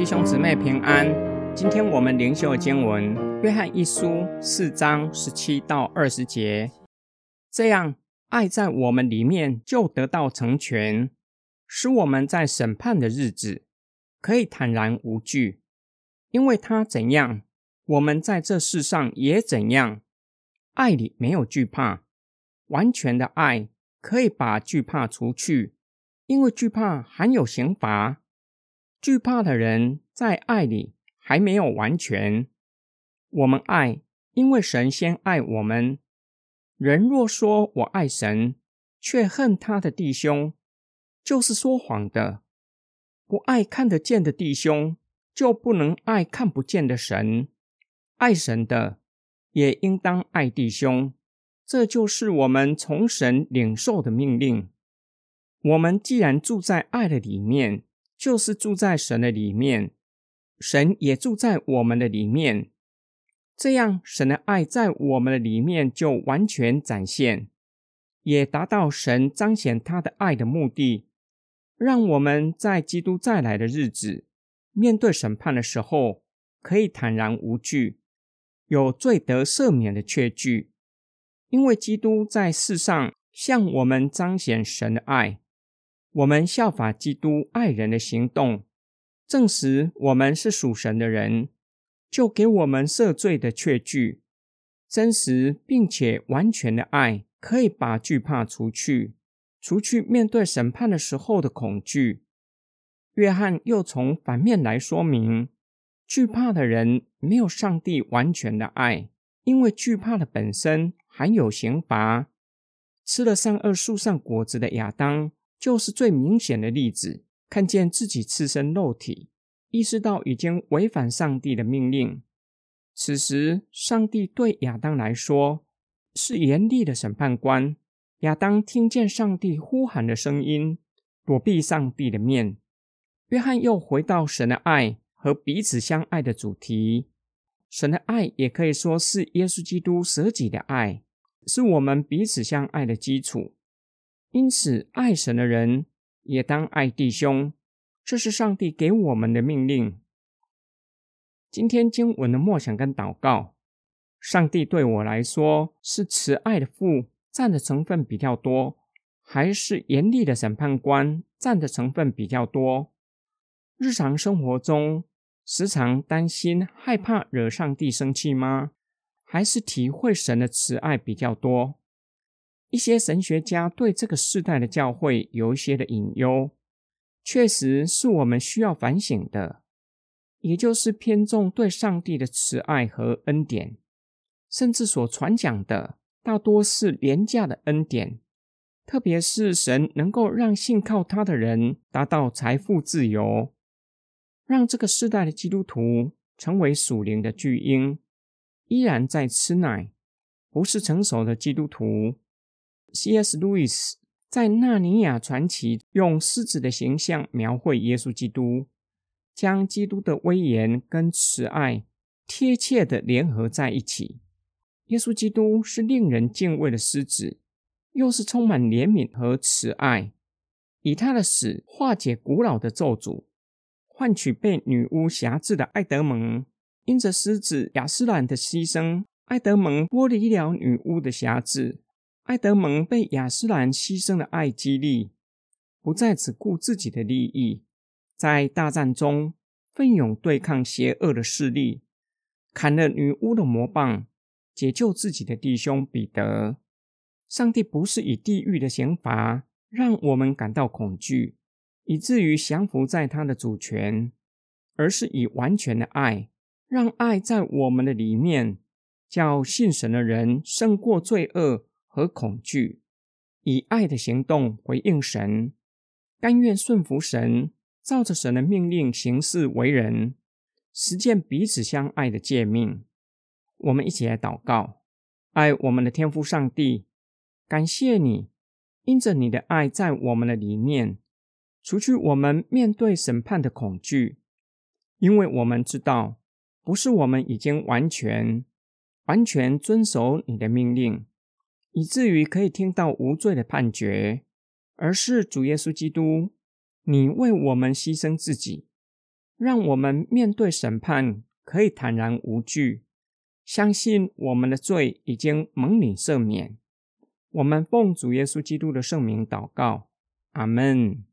弟兄姊妹平安。今天我们灵修经文《约翰一书》四章十七到二十节。这样，爱在我们里面就得到成全，使我们在审判的日子可以坦然无惧，因为他怎样，我们在这世上也怎样。爱里没有惧怕，完全的爱可以把惧怕除去，因为惧怕含有刑罚。惧怕的人在爱里还没有完全。我们爱，因为神先爱我们。人若说我爱神，却恨他的弟兄，就是说谎的。不爱看得见的弟兄，就不能爱看不见的神。爱神的，也应当爱弟兄。这就是我们从神领受的命令。我们既然住在爱的里面。就是住在神的里面，神也住在我们的里面，这样神的爱在我们的里面就完全展现，也达到神彰显他的爱的目的，让我们在基督再来的日子，面对审判的时候，可以坦然无惧，有罪得赦免的确据，因为基督在世上向我们彰显神的爱。我们效法基督爱人的行动，证实我们是属神的人，就给我们赦罪的确据。真实并且完全的爱，可以把惧怕除去，除去面对审判的时候的恐惧。约翰又从反面来说明，惧怕的人没有上帝完全的爱，因为惧怕的本身含有刑罚。吃了善恶树上果子的亚当。就是最明显的例子，看见自己赤身肉体，意识到已经违反上帝的命令。此时，上帝对亚当来说是严厉的审判官。亚当听见上帝呼喊的声音，躲避上帝的面。约翰又回到神的爱和彼此相爱的主题。神的爱也可以说是耶稣基督舍己的爱，是我们彼此相爱的基础。因此，爱神的人也当爱弟兄，这是上帝给我们的命令。今天经文的默想跟祷告，上帝对我来说是慈爱的父占的成分比较多，还是严厉的审判官占的成分比较多？日常生活中，时常担心害怕惹上帝生气吗？还是体会神的慈爱比较多？一些神学家对这个世代的教会有一些的隐忧，确实是我们需要反省的。也就是偏重对上帝的慈爱和恩典，甚至所传讲的大多是廉价的恩典，特别是神能够让信靠他的人达到财富自由，让这个世代的基督徒成为属灵的巨婴，依然在吃奶，不是成熟的基督徒。C.S. 路易斯在《纳尼亚传奇》用狮子的形象描绘耶稣基督，将基督的威严跟慈爱贴切地联合在一起。耶稣基督是令人敬畏的狮子，又是充满怜悯和慈爱，以他的死化解古老的咒诅，换取被女巫挟制的爱德蒙。因着狮子亚斯兰的牺牲，爱德蒙剥离了女巫的辖制。埃德蒙被亚斯兰牺牲的爱激励，不再只顾自己的利益，在大战中奋勇对抗邪恶的势力，砍了女巫的魔棒，解救自己的弟兄彼得。上帝不是以地狱的刑罚让我们感到恐惧，以至于降服在他的主权，而是以完全的爱，让爱在我们的里面，叫信神的人胜过罪恶。和恐惧，以爱的行动回应神，甘愿顺服神，照着神的命令行事为人，实践彼此相爱的诫命。我们一起来祷告：爱我们的天父上帝，感谢你，因着你的爱在我们的里面，除去我们面对审判的恐惧，因为我们知道，不是我们已经完全、完全遵守你的命令。以至于可以听到无罪的判决，而是主耶稣基督，你为我们牺牲自己，让我们面对审判可以坦然无惧，相信我们的罪已经蒙你赦免。我们奉主耶稣基督的圣名祷告，阿门。